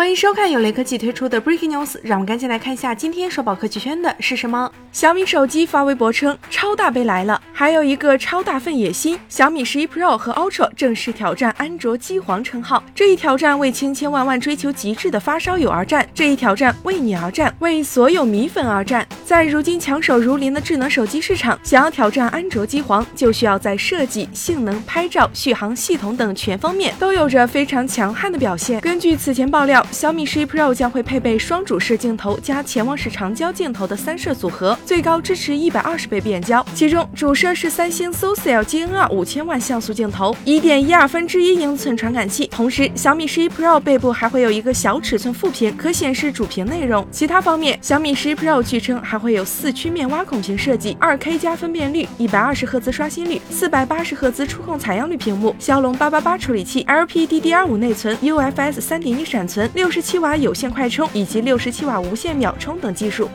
欢迎收看由雷科技推出的 Breaking News，让我们赶紧来看一下今天首宝科技圈的是什么。小米手机发微博称超大杯来了，还有一个超大份野心，小米十一 Pro 和 Ultra 正式挑战安卓机皇称号。这一挑战为千千万万追求极致的发烧友而战，这一挑战为你而战，为所有米粉而战。在如今抢手如林的智能手机市场，想要挑战安卓机皇，就需要在设计、性能、拍照、续航系统等全方面都有着非常强悍的表现。根据此前爆料。小米十一 Pro 将会配备双主摄镜头加潜望式长焦镜头的三摄组合，最高支持一百二十倍变焦。其中主摄是三星 SOCELL GN2 五千万像素镜头，一点一二分之一英寸传感器。同时，小米十一 Pro 背部还会有一个小尺寸副屏，可显示主屏内容。其他方面，小米十一 Pro 据称还会有四曲面挖孔屏设计，二 K 加分辨率，一百二十赫兹刷新率，四百八十赫兹触控采样率屏幕，骁龙八八八处理器，LPDDR5 内存，UFS 三点一闪存。六十七瓦有线快充以及六十七瓦无线秒充等技术。